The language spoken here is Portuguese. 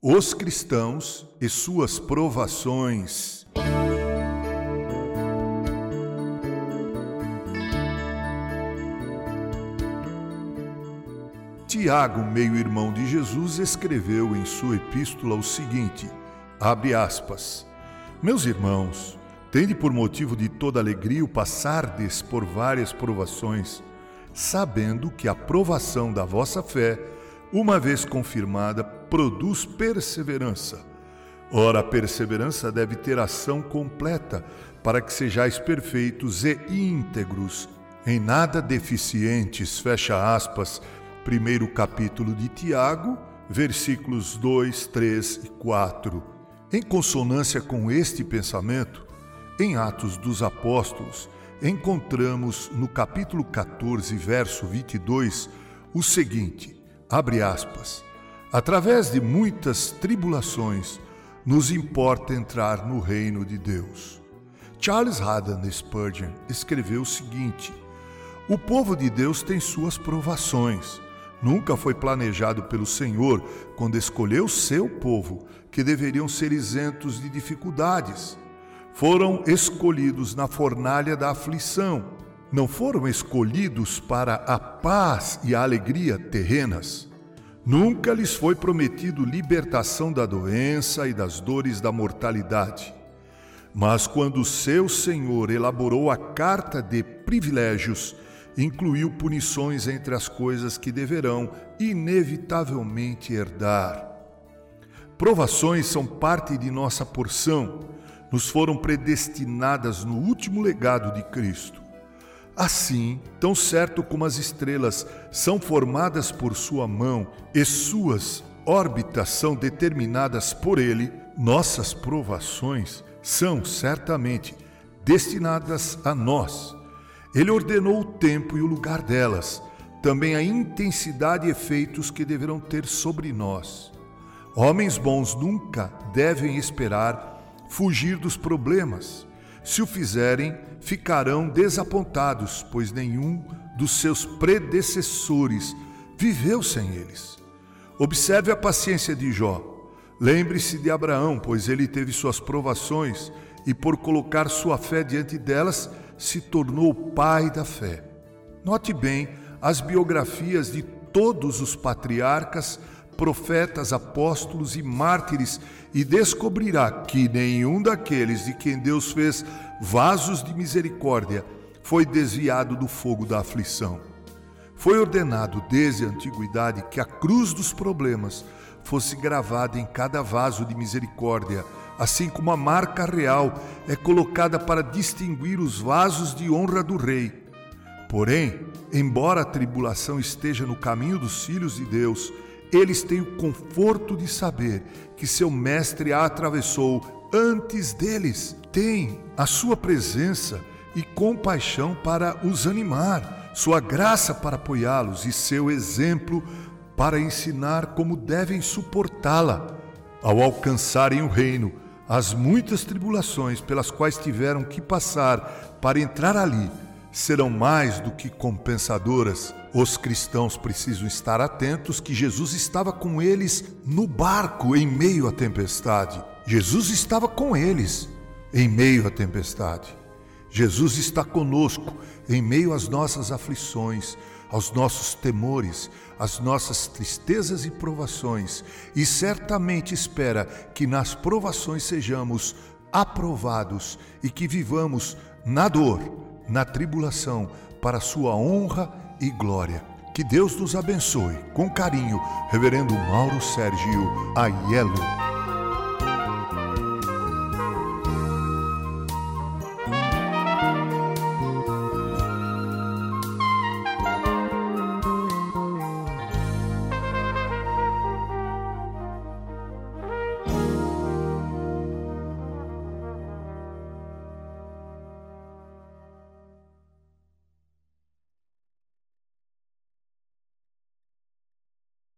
Os cristãos e suas provações. Tiago, meio-irmão de Jesus, escreveu em sua epístola o seguinte: abre aspas. Meus irmãos, tende por motivo de toda alegria o passardes por várias provações, sabendo que a provação da vossa fé uma vez confirmada, produz perseverança. Ora, a perseverança deve ter ação completa, para que sejais perfeitos e íntegros, em nada deficientes. Fecha aspas, primeiro capítulo de Tiago, versículos 2, 3 e 4. Em consonância com este pensamento, em Atos dos Apóstolos, encontramos no capítulo 14, verso 22, o seguinte: abre aspas, através de muitas tribulações, nos importa entrar no reino de Deus. Charles Haddon Spurgeon escreveu o seguinte: O povo de Deus tem suas provações. Nunca foi planejado pelo Senhor, quando escolheu seu povo, que deveriam ser isentos de dificuldades. Foram escolhidos na fornalha da aflição não foram escolhidos para a paz e a alegria terrenas. Nunca lhes foi prometido libertação da doença e das dores da mortalidade. Mas quando seu Senhor elaborou a carta de privilégios, incluiu punições entre as coisas que deverão inevitavelmente herdar. Provações são parte de nossa porção, nos foram predestinadas no último legado de Cristo. Assim, tão certo como as estrelas são formadas por sua mão e suas órbitas são determinadas por ele, nossas provações são certamente destinadas a nós. Ele ordenou o tempo e o lugar delas, também a intensidade e efeitos que deverão ter sobre nós. Homens bons nunca devem esperar fugir dos problemas. Se o fizerem, ficarão desapontados, pois nenhum dos seus predecessores viveu sem eles. Observe a paciência de Jó. Lembre-se de Abraão, pois ele teve suas provações e, por colocar sua fé diante delas, se tornou o pai da fé. Note bem as biografias de todos os patriarcas profetas, apóstolos e mártires, e descobrirá que nenhum daqueles de quem Deus fez vasos de misericórdia foi desviado do fogo da aflição. Foi ordenado desde a antiguidade que a cruz dos problemas fosse gravada em cada vaso de misericórdia, assim como a marca real é colocada para distinguir os vasos de honra do rei. Porém, embora a tribulação esteja no caminho dos filhos de Deus, eles têm o conforto de saber que seu mestre a atravessou antes deles. Tem a sua presença e compaixão para os animar, sua graça para apoiá-los e seu exemplo para ensinar como devem suportá-la. Ao alcançarem o reino, as muitas tribulações pelas quais tiveram que passar para entrar ali serão mais do que compensadoras. Os cristãos precisam estar atentos que Jesus estava com eles no barco em meio à tempestade. Jesus estava com eles em meio à tempestade. Jesus está conosco em meio às nossas aflições, aos nossos temores, às nossas tristezas e provações, e certamente espera que nas provações sejamos aprovados e que vivamos na dor na tribulação, para sua honra e glória. Que Deus nos abençoe. Com carinho, Reverendo Mauro Sérgio Aiello.